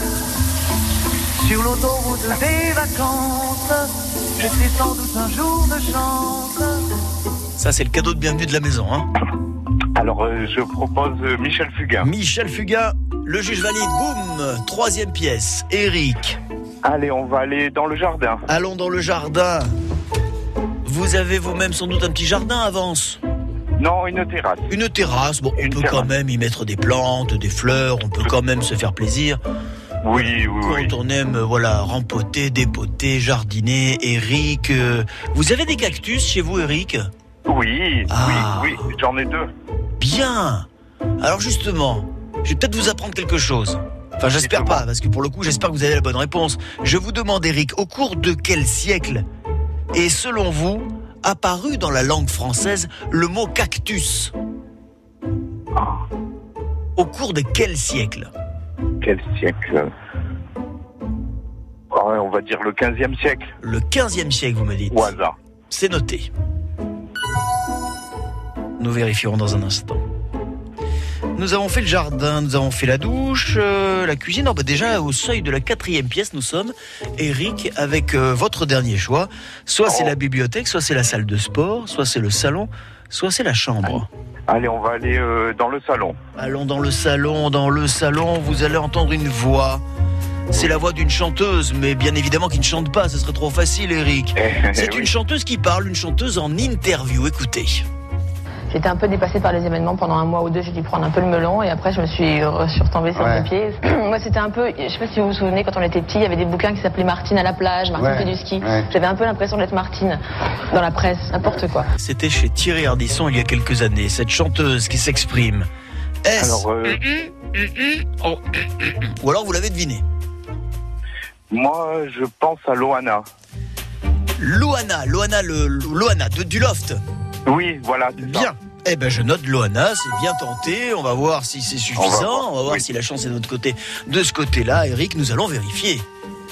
[SPEAKER 20] sur l'autoroute des vacances. Sans doute un jour de chance.
[SPEAKER 3] Ça, c'est le cadeau de bienvenue de la maison. Hein.
[SPEAKER 18] Alors, euh, je propose euh, Michel Fugain.
[SPEAKER 3] Michel Fugain, le juge valide. Boum Troisième pièce. Eric.
[SPEAKER 18] Allez, on va aller dans le jardin.
[SPEAKER 3] Allons dans le jardin. Vous avez vous-même sans doute un petit jardin, avance.
[SPEAKER 18] Non, une terrasse.
[SPEAKER 3] Une terrasse, bon, on peut
[SPEAKER 18] terrasse.
[SPEAKER 3] quand même y mettre des plantes, des fleurs, on peut quand même se faire plaisir.
[SPEAKER 18] Oui, oui,
[SPEAKER 3] Quand
[SPEAKER 18] oui.
[SPEAKER 3] on aime, euh, voilà, rempoter, dépoter, jardiner, Eric. euh, vous avez des cactus chez vous, Eric
[SPEAKER 18] Oui,
[SPEAKER 3] Ah.
[SPEAKER 18] oui, oui, j'en ai deux.
[SPEAKER 3] Bien Alors justement, je vais peut-être vous apprendre quelque chose. Enfin, j'espère pas, parce que pour le coup, j'espère que vous avez la bonne réponse. Je vous demande, Eric, au cours de quel siècle est, selon vous, apparu dans la langue française le mot cactus? Au cours de quel siècle?
[SPEAKER 18] Quel siècle? Ah On va dire le 15e siècle.
[SPEAKER 3] Le 15e siècle, vous me dites.
[SPEAKER 18] Au hasard.
[SPEAKER 3] C'est noté. Nous vérifierons dans un instant. Nous avons fait le jardin, nous avons fait la douche, euh, la cuisine. Oh, bah déjà, au seuil de la quatrième pièce, nous sommes. Eric, avec euh, votre dernier choix. Soit c'est la bibliothèque, soit c'est la salle de sport, soit c'est le salon, soit c'est la chambre.
[SPEAKER 18] Allez, on va aller euh, dans le salon.
[SPEAKER 3] Allons dans le salon, dans le salon, vous allez entendre une voix. C'est la voix d'une chanteuse, mais bien évidemment qui ne chante pas, ce serait trop facile, Eric. C'est une chanteuse qui parle, une chanteuse en interview. Écoutez.
[SPEAKER 21] J'étais un peu dépassée par les événements pendant un mois ou deux. J'ai dû prendre un peu le melon et après je me suis retombée sur
[SPEAKER 22] Ouais.
[SPEAKER 21] mes pieds. Moi c'était un peu, je sais pas si vous vous souvenez quand on était petit, il y avait des bouquins qui s'appelaient Martine à la plage, Martine
[SPEAKER 3] Ouais.
[SPEAKER 21] fait du ski.
[SPEAKER 3] Ouais.
[SPEAKER 21] J'avais un peu l'impression d'être Martine dans la presse, n'importe quoi.
[SPEAKER 3] C'était chez Thierry Ardisson il y a quelques années, cette chanteuse qui s'exprime. Est-ce
[SPEAKER 18] Alors, euh,
[SPEAKER 3] Oh. Ou alors vous l'avez deviné.
[SPEAKER 18] moi, je pense à Loana.
[SPEAKER 3] Loana, Loana, le, Loana de, du loft.
[SPEAKER 18] Oui, voilà. ça.
[SPEAKER 3] Bien. Eh ben je note Loana, c'est bien tenté. On va voir si c'est suffisant. On va voir,
[SPEAKER 18] oui.
[SPEAKER 3] si la chance est de notre côté. De ce côté-là, Eric, nous allons vérifier.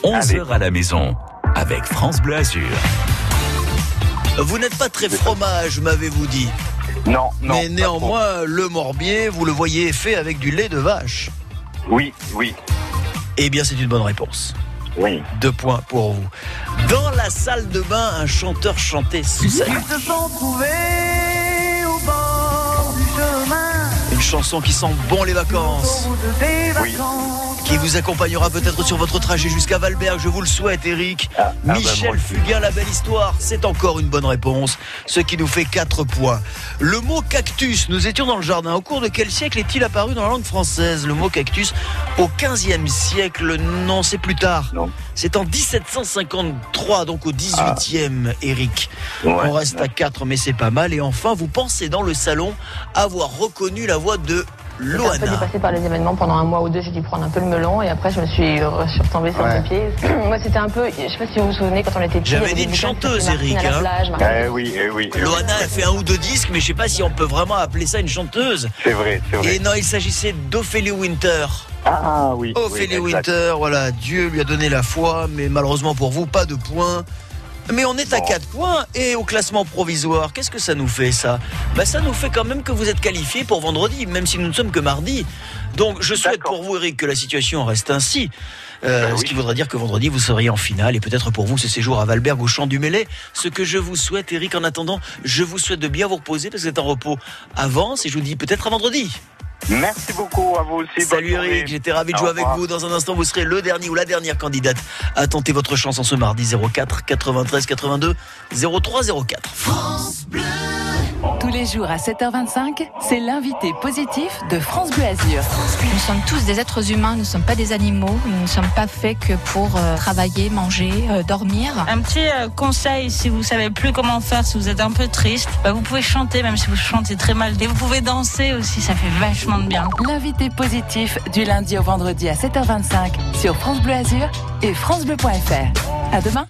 [SPEAKER 1] 11h à la maison avec France Bleu Azur.
[SPEAKER 3] Vous n'êtes pas très fromage, m'avez-vous dit.
[SPEAKER 18] Non, non.
[SPEAKER 3] Mais néanmoins, le morbier, vous le voyez fait avec du lait de vache.
[SPEAKER 18] Oui, oui.
[SPEAKER 3] Eh bien, c'est une bonne réponse.
[SPEAKER 18] Oui.
[SPEAKER 3] Deux points pour vous. Dans la salle de bain, un chanteur chantait sous sa...
[SPEAKER 20] Ils se sont trouvés au bord du chemin.
[SPEAKER 3] Une chanson qui sent bon les vacances. Qui vous accompagnera peut-être sur votre trajet jusqu'à Valberg, je vous le souhaite Eric.
[SPEAKER 18] ah ben,
[SPEAKER 3] Michel
[SPEAKER 18] moi aussi.
[SPEAKER 3] Fugain, la belle histoire, c'est encore une bonne réponse, ce qui nous fait 4 points. Le mot cactus, nous étions dans le jardin. Au cours de quel siècle est-il apparu dans la langue française Le mot cactus? Au 15e siècle, non, c'est plus tard. C'est en 1753, donc au 18e, Eric.
[SPEAKER 18] Ouais.
[SPEAKER 3] On reste à 4, mais c'est pas mal. Et enfin, vous pensez dans le salon avoir reconnu la voix de
[SPEAKER 21] J'étais un peu
[SPEAKER 3] Loana.
[SPEAKER 21] dépassée par les événements pendant un mois ou deux. J'ai dû prendre un peu le melon et après je me suis, re- suis retombée sur
[SPEAKER 3] Ouais.
[SPEAKER 21] mes pieds. Moi c'était un peu, je sais pas si vous vous souvenez quand on était petit.
[SPEAKER 3] J'avais dit une chanteuse, Eric,
[SPEAKER 21] à la
[SPEAKER 3] hein.
[SPEAKER 21] plage,
[SPEAKER 18] Eh oui, eh oui. eh oui.
[SPEAKER 3] Loana a fait un ou deux disques, mais je sais pas si on peut vraiment appeler ça une chanteuse.
[SPEAKER 18] C'est vrai, c'est vrai.
[SPEAKER 3] Et non, il s'agissait d'Ophélie Winter.
[SPEAKER 18] Ah oui.
[SPEAKER 3] Ophélie
[SPEAKER 18] oui, exact.
[SPEAKER 3] Winter, voilà, Dieu lui a donné la foi, mais malheureusement pour vous, pas de points. Mais on est à 4 points et au classement provisoire, qu'est-ce que ça nous fait ça? Bah, Ça nous fait quand même que vous êtes qualifié pour vendredi, même si nous ne sommes que mardi. Donc je souhaite pour vous, Eric, que la situation reste ainsi. Euh, Ce qui voudrait dire que vendredi, vous seriez en finale et peut-être pour vous ce séjour à Valberg au Champ du Mêlé. Ce que je vous souhaite, Eric, en attendant, je vous souhaite de bien vous reposer parce que vous êtes en repos. Avance et je vous dis peut-être à vendredi.
[SPEAKER 18] Merci beaucoup à vous aussi.
[SPEAKER 3] Salut. Eric, j'étais ravi de jouer avec vous. Dans un instant, vous serez le dernier ou la dernière candidate à tenter votre chance en ce mardi 04 93 82 03 04.
[SPEAKER 23] Tous les jours à 7h25, c'est l'invité positif de France Bleu Azur.
[SPEAKER 24] Nous sommes tous des êtres humains, nous ne sommes pas des animaux, nous ne sommes pas faits que pour euh, travailler, manger, euh, dormir.
[SPEAKER 25] Un petit euh, conseil, si vous savez plus comment faire, si vous êtes un peu triste, bah, vous pouvez chanter, même si vous chantez très mal. Et vous pouvez danser aussi, ça fait vachement bien.
[SPEAKER 23] L'invité positif du lundi au vendredi à 7h25 sur France Bleu Azur et francebleu.fr. À demain.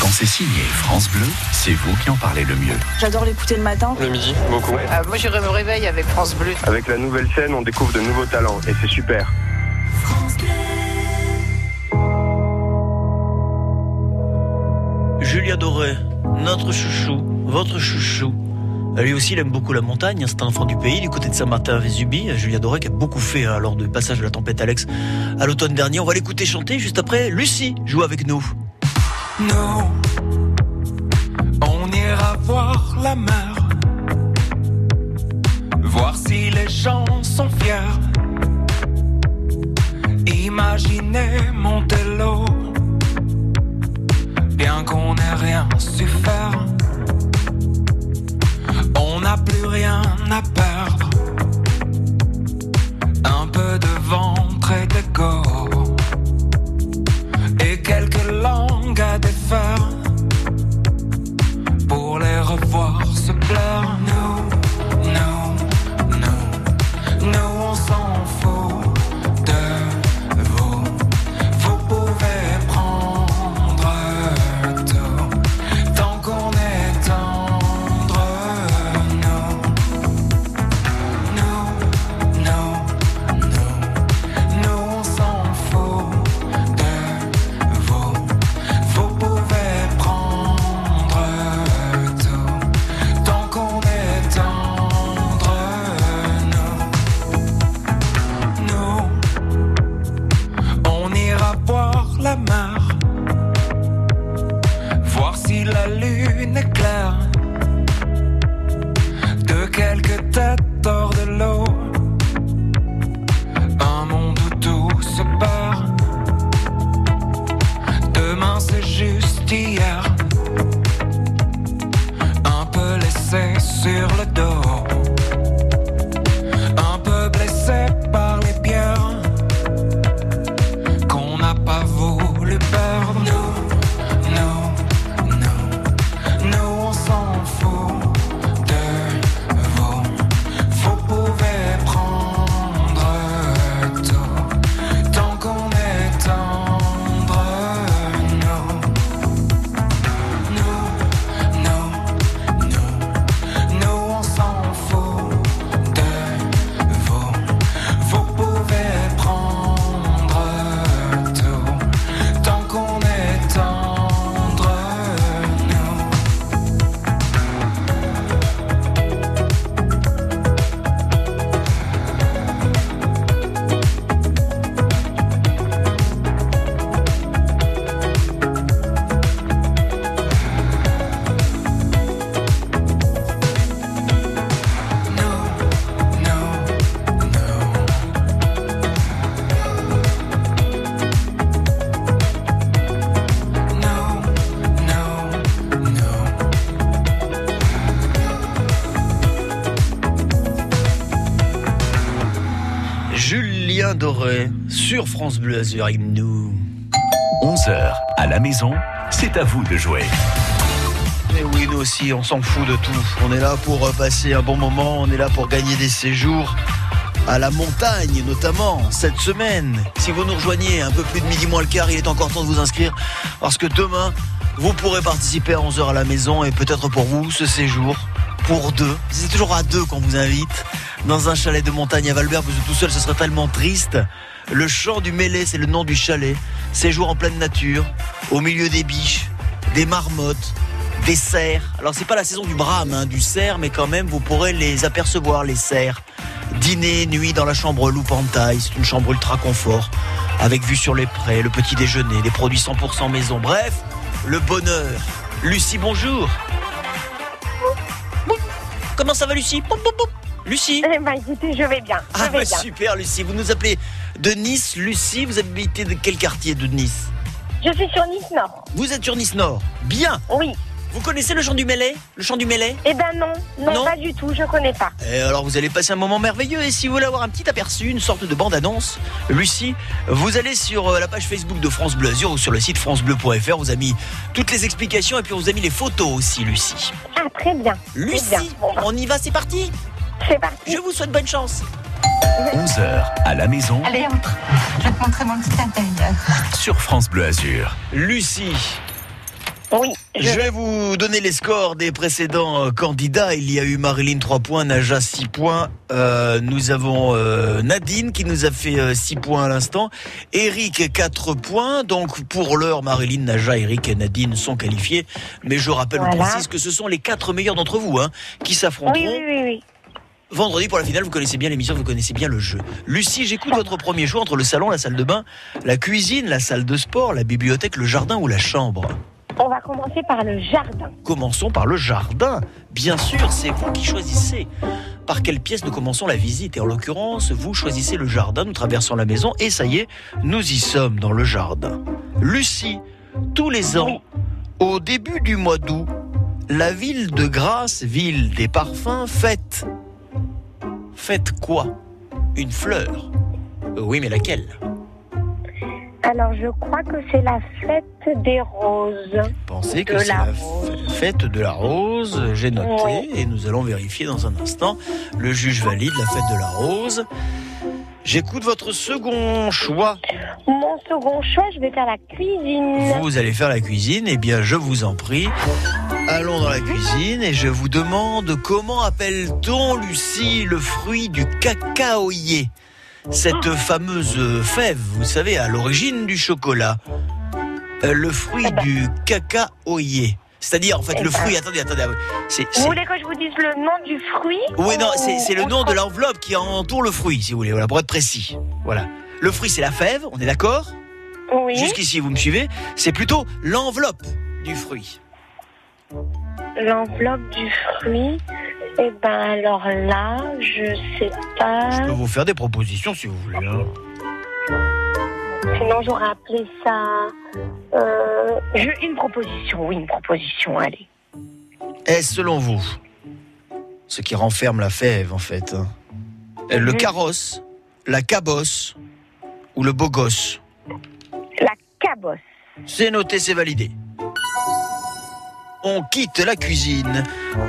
[SPEAKER 1] Quand c'est signé France Bleu, c'est vous qui en parlez le mieux.
[SPEAKER 16] J'adore l'écouter le matin.
[SPEAKER 15] Le midi, beaucoup.
[SPEAKER 16] moi, je me réveille avec France Bleu.
[SPEAKER 15] Avec la nouvelle scène, on découvre de nouveaux talents et c'est super.
[SPEAKER 3] Julien Doré, notre chouchou, votre chouchou. Lui aussi, il aime beaucoup la montagne. hein, C'est un enfant du pays, du côté de Saint-Martin-Vésubie. Julien Doré qui a beaucoup fait hein, lors du passage de la tempête Alex à l'automne dernier. On va l'écouter chanter juste après. Lucie joue avec nous.
[SPEAKER 20] Nous, on ira voir la mer, voir si les gens sont fiers. Imaginez Montello, bien qu'on n'ait rien su faire. N'a plus rien à perdre. Un peu de ventre et d'égo et quelques langues à défaire
[SPEAKER 3] sur France Bleu Azur avec nous.
[SPEAKER 1] 11h à la maison, c'est à vous de jouer.
[SPEAKER 3] Et oui, nous aussi, on s'en fout de tout. On est là pour euh, passer un bon moment, on est là pour gagner des séjours à la montagne, notamment cette semaine. Si vous nous rejoignez un peu plus de midi moins le quart, il est encore temps de vous inscrire parce que demain, vous pourrez participer à 11h à la maison et peut-être pour vous ce séjour pour deux. C'est toujours à deux qu'on vous invite dans un chalet de montagne à Valbert. Vous êtes tout seul, ce serait tellement triste. Le chant du mêlé, c'est le nom du chalet. Séjour en pleine nature, au milieu des biches, des marmottes, des cerfs. Alors c'est pas la saison du brame, hein, du cerf, mais quand même vous pourrez les apercevoir, les cerfs. Dîner, nuit dans la chambre Loupantaille, c'est une chambre ultra confort, avec vue sur les prés, le petit déjeuner, des produits 100% maison. Bref, le bonheur. Lucie, bonjour. Comment ça va Lucie? Lucie?
[SPEAKER 26] Eh ben écoutez, je vais bien. Je
[SPEAKER 3] Ah
[SPEAKER 26] vais
[SPEAKER 3] bah
[SPEAKER 26] bien.
[SPEAKER 3] super Lucie, vous nous appelez de Nice. Lucie, vous habitez de quel quartier de Nice
[SPEAKER 26] Je suis sur Nice Nord.
[SPEAKER 3] Vous êtes sur Nice Nord. Bien.
[SPEAKER 26] Oui.
[SPEAKER 3] Vous connaissez le chant du mêlé Le chant du mêlé
[SPEAKER 26] Eh ben non, non,
[SPEAKER 3] Non
[SPEAKER 26] pas du tout, je connais pas.
[SPEAKER 3] Et alors vous allez passer un moment merveilleux et si vous voulez avoir un petit aperçu, une sorte de bande-annonce, Lucie, vous allez sur euh, la page Facebook de France Bleu Azur ou sur le site francebleu.fr, vous a mis toutes les explications et puis on vous a mis les photos aussi Lucie.
[SPEAKER 26] Ah très bien.
[SPEAKER 3] Lucie,
[SPEAKER 26] bien. Bah,
[SPEAKER 3] on y va, c'est parti?
[SPEAKER 26] C'est parti.
[SPEAKER 3] Je vous souhaite bonne chance.
[SPEAKER 1] 11h à la maison
[SPEAKER 10] Allez, entre. Je vais te montrer mon petit intérieur.
[SPEAKER 1] sur France Bleu Azur.
[SPEAKER 3] Lucie,
[SPEAKER 26] Oui.
[SPEAKER 3] je vais vous donner les scores des précédents euh, candidats. Il y a eu Marilyn 3 points, Naja 6 points. Euh, nous avons euh, Nadine qui nous a fait euh, 6 points à l'instant. Eric 4 points. Donc pour l'heure, Marilyn, Naja, Eric et Nadine sont qualifiés. Mais je rappelle ou
[SPEAKER 26] Voilà.
[SPEAKER 3] précise que ce sont les quatre meilleurs d'entre vous hein, qui s'affronteront.
[SPEAKER 26] Oui, oui, oui, oui.
[SPEAKER 3] Vendredi pour la finale, vous connaissez bien l'émission, vous connaissez bien le jeu. Lucie, j'écoute votre premier choix entre le salon, la salle de bain, la cuisine, la salle de sport, la bibliothèque, le jardin ou la chambre?
[SPEAKER 26] On va commencer par le jardin.
[SPEAKER 3] Commençons par le jardin. Bien sûr, c'est vous qui choisissez. Par quelle pièce nous commençons la visite? Et en l'occurrence, vous choisissez le jardin, nous traversons la maison et ça y est, nous y sommes dans le jardin. Lucie, tous les ans, au début du mois d'août, la ville de Grasse, ville des parfums, fête. Fête quoi? Une fleur? Oui, mais laquelle?
[SPEAKER 26] Alors je crois que c'est la fête des roses.
[SPEAKER 3] Pensez que c'est
[SPEAKER 26] la
[SPEAKER 3] fête de la rose, j'ai noté,
[SPEAKER 26] Oui.
[SPEAKER 3] et nous allons vérifier dans un instant. Le juge valide la fête de la rose. J'écoute votre second choix.
[SPEAKER 26] Mon second choix, je vais faire la cuisine.
[SPEAKER 3] Vous allez faire la cuisine, eh bien je vous en prie. Allons dans la cuisine et je vous demande comment appelle-t-on, Lucie, le fruit du cacaoyer? Cette fameuse fève, vous savez, à l'origine du chocolat. Euh, Le fruit du cacaoyer. C'est-à-dire, en fait, le
[SPEAKER 26] ben.
[SPEAKER 3] fruit, attendez, attendez, c'est...
[SPEAKER 26] Vous voulez que je vous dise le nom du fruit
[SPEAKER 3] Oui, non, c'est c'est le nom de l'enveloppe qui entoure le fruit, si vous voulez, voilà, pour être précis. Voilà. Le fruit, c'est la fève, on est d'accord?
[SPEAKER 26] Oui.
[SPEAKER 3] Jusqu'ici, vous me suivez C'est plutôt l'enveloppe du fruit.
[SPEAKER 26] L'enveloppe du fruit. Eh ben alors là, je sais pas.
[SPEAKER 3] Je peux vous faire des propositions si vous voulez. hein.
[SPEAKER 26] Sinon, j'aurais appelé ça. Euh, une proposition, oui, une proposition, allez.
[SPEAKER 3] Est-ce selon vous ce qui renferme la fève en fait hein Euh, Le
[SPEAKER 26] Mhm.
[SPEAKER 3] carrosse, la cabosse ou le beau gosse?
[SPEAKER 26] La cabosse.
[SPEAKER 3] C'est noté, c'est validé. On quitte la cuisine,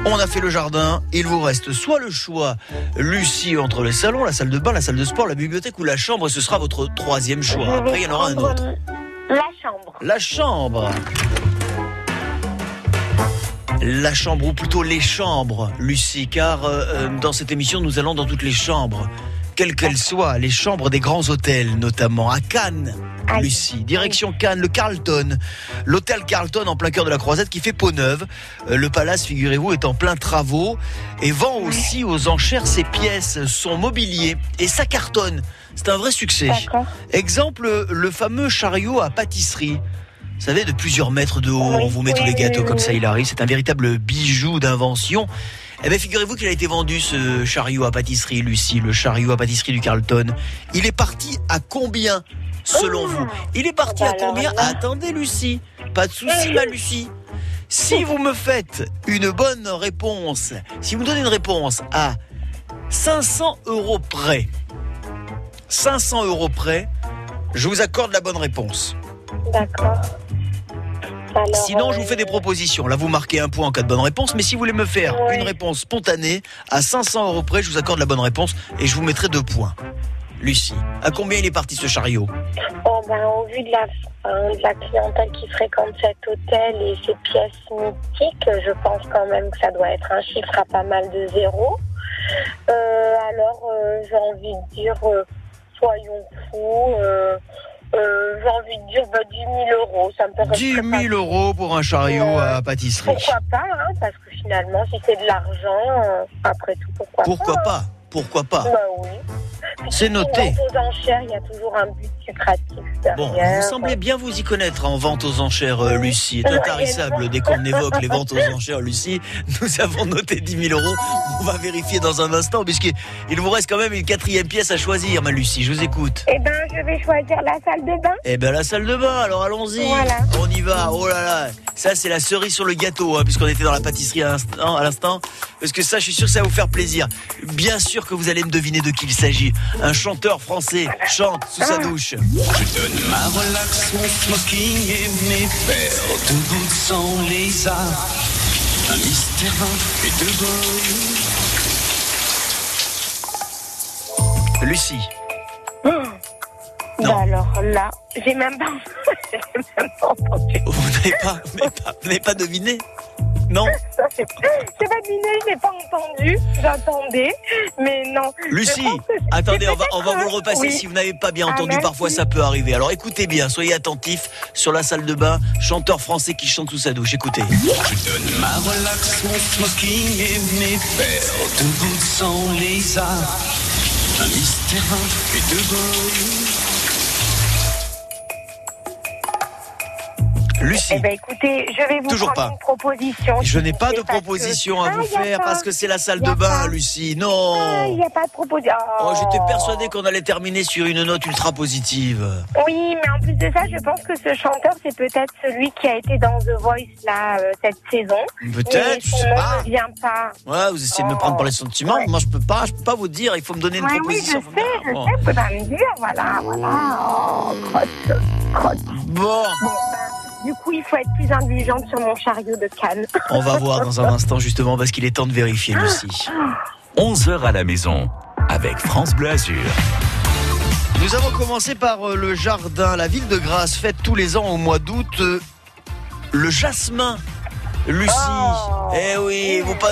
[SPEAKER 3] on a fait le jardin, il vous reste soit le choix, Lucie, entre le salon, la salle de bain, la salle de sport, la bibliothèque ou la chambre, ce sera votre troisième choix. Après, il y en aura un autre.
[SPEAKER 26] La chambre.
[SPEAKER 3] La chambre. La chambre, ou plutôt les chambres, Lucie, car euh, euh, dans cette émission, nous allons dans toutes les chambres, quelles qu'elles soient, les chambres des grands hôtels, notamment à Cannes, Lucie, direction Cannes, le Carlton, l'hôtel Carlton en plein cœur de la Croisette qui fait peau neuve. Euh, le palace, figurez-vous, est en plein travaux et vend aussi aux enchères ses pièces, son mobilier, et ça cartonne. C'est un vrai succès. Exemple, le fameux chariot à pâtisserie. Vous savez, de plusieurs mètres de haut, on vous met tous les gâteaux comme ça, il arrive. C'est un véritable bijou d'invention. Eh bien, figurez-vous qu'il a été vendu, ce chariot à pâtisserie, Lucie, le chariot à pâtisserie du Carlton. Il est parti à combien, selon vous Il est parti
[SPEAKER 26] bah
[SPEAKER 3] à combien. Attendez, Lucie. Pas de souci, ma Lucie. Si vous me faites une bonne réponse, si vous me donnez une réponse à 500 euros près, 500 euros près, je vous accorde la bonne réponse.
[SPEAKER 26] D'accord. Alors,
[SPEAKER 3] Sinon, je
[SPEAKER 26] euh,
[SPEAKER 3] vous fais des propositions. Là, vous marquez un point en cas de bonne réponse. Mais si vous voulez me faire
[SPEAKER 26] Ouais.
[SPEAKER 3] une réponse spontanée, à 500 euros près, je vous accorde la bonne réponse et je vous mettrai deux points. Lucie, à combien il est parti ce chariot?
[SPEAKER 26] Oh ben, au vu de la, de la clientèle qui fréquente cet hôtel et ses pièces mythiques, je pense quand même que ça doit être un chiffre à pas mal de zéros. Euh, alors, euh, j'ai envie de dire, euh, soyons fous. Euh, euh, j'ai envie de dire bah, 10 000 euros. Ça me paraît
[SPEAKER 3] 10
[SPEAKER 26] très
[SPEAKER 3] 000 euros pour un chariot à pâtisserie.
[SPEAKER 26] Pourquoi pas, hein, parce que finalement, si c'est de l'argent, euh, après tout, pourquoi,
[SPEAKER 3] Pourquoi
[SPEAKER 26] pas hein.
[SPEAKER 3] pas Pourquoi pas
[SPEAKER 26] Bah oui.
[SPEAKER 3] C'est noté.
[SPEAKER 26] Vente aux enchères, il y a toujours un but lucratif
[SPEAKER 3] Bon, vous semblez bien vous y connaître en vente aux enchères, euh, Lucie. C'est intarissable dès qu'on évoque les ventes aux enchères, Lucie. Nous avons noté 10 000 euros. On va vérifier dans un instant, puisqu'il il vous reste quand même une quatrième pièce à choisir, ma Lucie. Je vous écoute.
[SPEAKER 26] Eh ben, je vais choisir la salle de bain.
[SPEAKER 3] Eh ben la salle de bain, alors allons-y.
[SPEAKER 26] Voilà.
[SPEAKER 3] On y va. Oh là là. Ça c'est la cerise sur le gâteau, hein, puisqu'on était dans la pâtisserie. À l'instant. Parce que ça, je suis sûr que ça va vous faire plaisir. Bien sûr que vous allez me deviner de qui il s'agit. Un chanteur français chante sous sa douche.
[SPEAKER 27] Je donne ma relax, mon smoking et mes paires de gouttes sans lézard. Un mystère et de.
[SPEAKER 3] Lucie.
[SPEAKER 26] Bah alors là, j'ai même pas, j'ai même pas entendu.
[SPEAKER 3] Vous n'avez pas, mais pas, vous n'avez pas deviné? Non
[SPEAKER 26] Ça, j'ai pas deviné, je n'ai pas entendu. J'attendais, mais non.
[SPEAKER 3] Lucie,
[SPEAKER 26] c'est
[SPEAKER 3] attendez, on va, on va
[SPEAKER 26] peut-être,
[SPEAKER 3] vous le repasser
[SPEAKER 26] oui.
[SPEAKER 3] si vous n'avez pas bien
[SPEAKER 26] Ah,
[SPEAKER 3] entendu. Parfois, ça peut arriver. Alors écoutez bien, soyez attentifs sur la salle de bain. Chanteur français qui chante sous sa douche. Écoutez.
[SPEAKER 27] Je donne ma relax, mon smoking et mes paires de gouttes sans lézard. Un mystère et de
[SPEAKER 3] Lucie.
[SPEAKER 26] Eh ben écoutez, je vais vous
[SPEAKER 3] Toujours pas.
[SPEAKER 26] une proposition.
[SPEAKER 3] Je n'ai pas
[SPEAKER 26] vous
[SPEAKER 3] de proposition
[SPEAKER 26] que-
[SPEAKER 3] à vous
[SPEAKER 26] Ah, a
[SPEAKER 3] faire
[SPEAKER 26] pas.
[SPEAKER 3] parce que c'est la salle de bain,
[SPEAKER 26] pas.
[SPEAKER 3] Lucie.
[SPEAKER 26] Ah,
[SPEAKER 3] Non.
[SPEAKER 26] Il n'y a pas de proposition.
[SPEAKER 3] Oh, j'étais persuadé qu'on allait terminer sur une note ultra positive.
[SPEAKER 26] Oui, mais en plus de ça, je pense que ce chanteur, c'est peut-être celui qui a été dans The Voice là euh, cette saison.
[SPEAKER 3] Peut-être, je sais pas.
[SPEAKER 26] ne vient pas.
[SPEAKER 3] Ouais, vous essayez de me prendre par les sentiments. Moi, je peux pas, je peux pas vous dire. Il faut me donner une
[SPEAKER 26] Ouais, oui, je sais,
[SPEAKER 3] proposition.
[SPEAKER 26] je sais, faut pas me dire, voilà, voilà. Oh, crotte, crotte.
[SPEAKER 3] Bon.
[SPEAKER 26] ben, du coup, il faut être plus indulgente sur mon chariot de Cannes.
[SPEAKER 3] On va voir dans un instant justement parce qu'il est temps de vérifier, Lucie.
[SPEAKER 1] 11h à la maison avec France Bleu Azur.
[SPEAKER 3] Nous avons commencé par euh, le jardin. La ville de Grasse fête tous les ans au mois d'août euh, le jasmin. Lucie, eh oui, vous pas...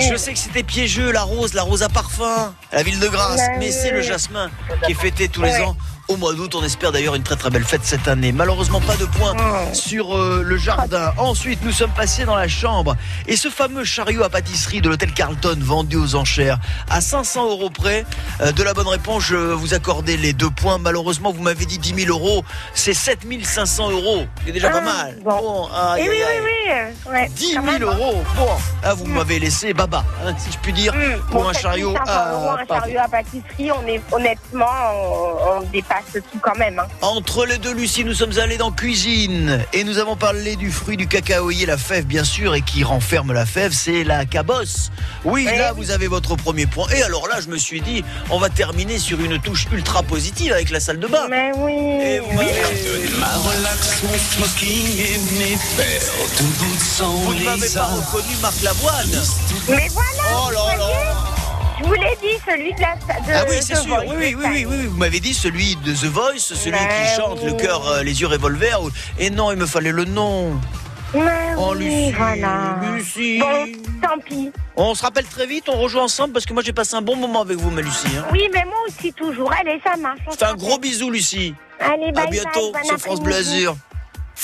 [SPEAKER 3] je sais que c'était piégeux, la rose, la rose à parfum, la ville de Grasse, mais c'est le jasmin qui est fêté tous les ans au mois d'août. On espère d'ailleurs une très très belle fête cette année. Malheureusement, pas de points sur euh, le jardin. Ensuite, nous sommes passés dans la chambre et ce fameux chariot à pâtisserie de l'hôtel Carlton vendu aux enchères à 500 euros près. euh, de la bonne réponse, je vous accordais les deux points. Malheureusement, vous m'avez dit 10 000 euros. C'est 7 500 euros. C'est déjà pas mal. Bon,
[SPEAKER 26] Et oui, oui, oui. euh, Ouais,
[SPEAKER 3] 10
[SPEAKER 26] quand
[SPEAKER 3] 000
[SPEAKER 26] même, hein.
[SPEAKER 3] euros. Bon, vous m'avez laissé baba, hein, si je puis dire, pour
[SPEAKER 26] Bon,
[SPEAKER 3] un chariot
[SPEAKER 26] 7500
[SPEAKER 3] à
[SPEAKER 26] euros, un chariot à pâtisserie, on est, honnêtement, on, on dépasse tout quand même. hein.
[SPEAKER 3] Entre les deux, Lucie, nous sommes allés dans cuisine et nous avons parlé du fruit du cacaoyer, la fève bien sûr, et qui renferme la fève, c'est la cabosse. Oui, là, vous avez votre premier point. Et alors là, je me suis dit, on va terminer sur une touche ultra positive avec la salle de bain.
[SPEAKER 26] Mais oui.
[SPEAKER 3] Et
[SPEAKER 27] smoking et
[SPEAKER 3] Vous ne m'avez pas reconnu Marc Lavoine.
[SPEAKER 26] Mais voilà,
[SPEAKER 3] Oh là là.
[SPEAKER 26] Je vous l'ai dit, celui de la de
[SPEAKER 3] Ah oui, c'est sûr.
[SPEAKER 26] Voice,
[SPEAKER 3] Oui, oui, oui, oui, oui. Vous m'avez dit celui de The Voice, celui
[SPEAKER 26] Mais
[SPEAKER 3] qui chante le cœur, euh, les yeux revolver. ou- Et non, il me fallait le nom.
[SPEAKER 26] Mais
[SPEAKER 3] Oh,
[SPEAKER 26] oui,
[SPEAKER 3] Lucie,
[SPEAKER 26] voilà.
[SPEAKER 3] Lucie.
[SPEAKER 26] Bon, tant pis.
[SPEAKER 3] On se rappelle très vite, on rejoue ensemble parce que moi j'ai passé un bon moment avec vous, ma Lucie. hein.
[SPEAKER 26] Oui, mais moi aussi toujours. Allez, ça marche.
[SPEAKER 3] C'est un gros bisou, Lucie.
[SPEAKER 26] Allez, bye
[SPEAKER 3] à bientôt
[SPEAKER 26] bye, bon
[SPEAKER 3] sur France Bleu. Azur.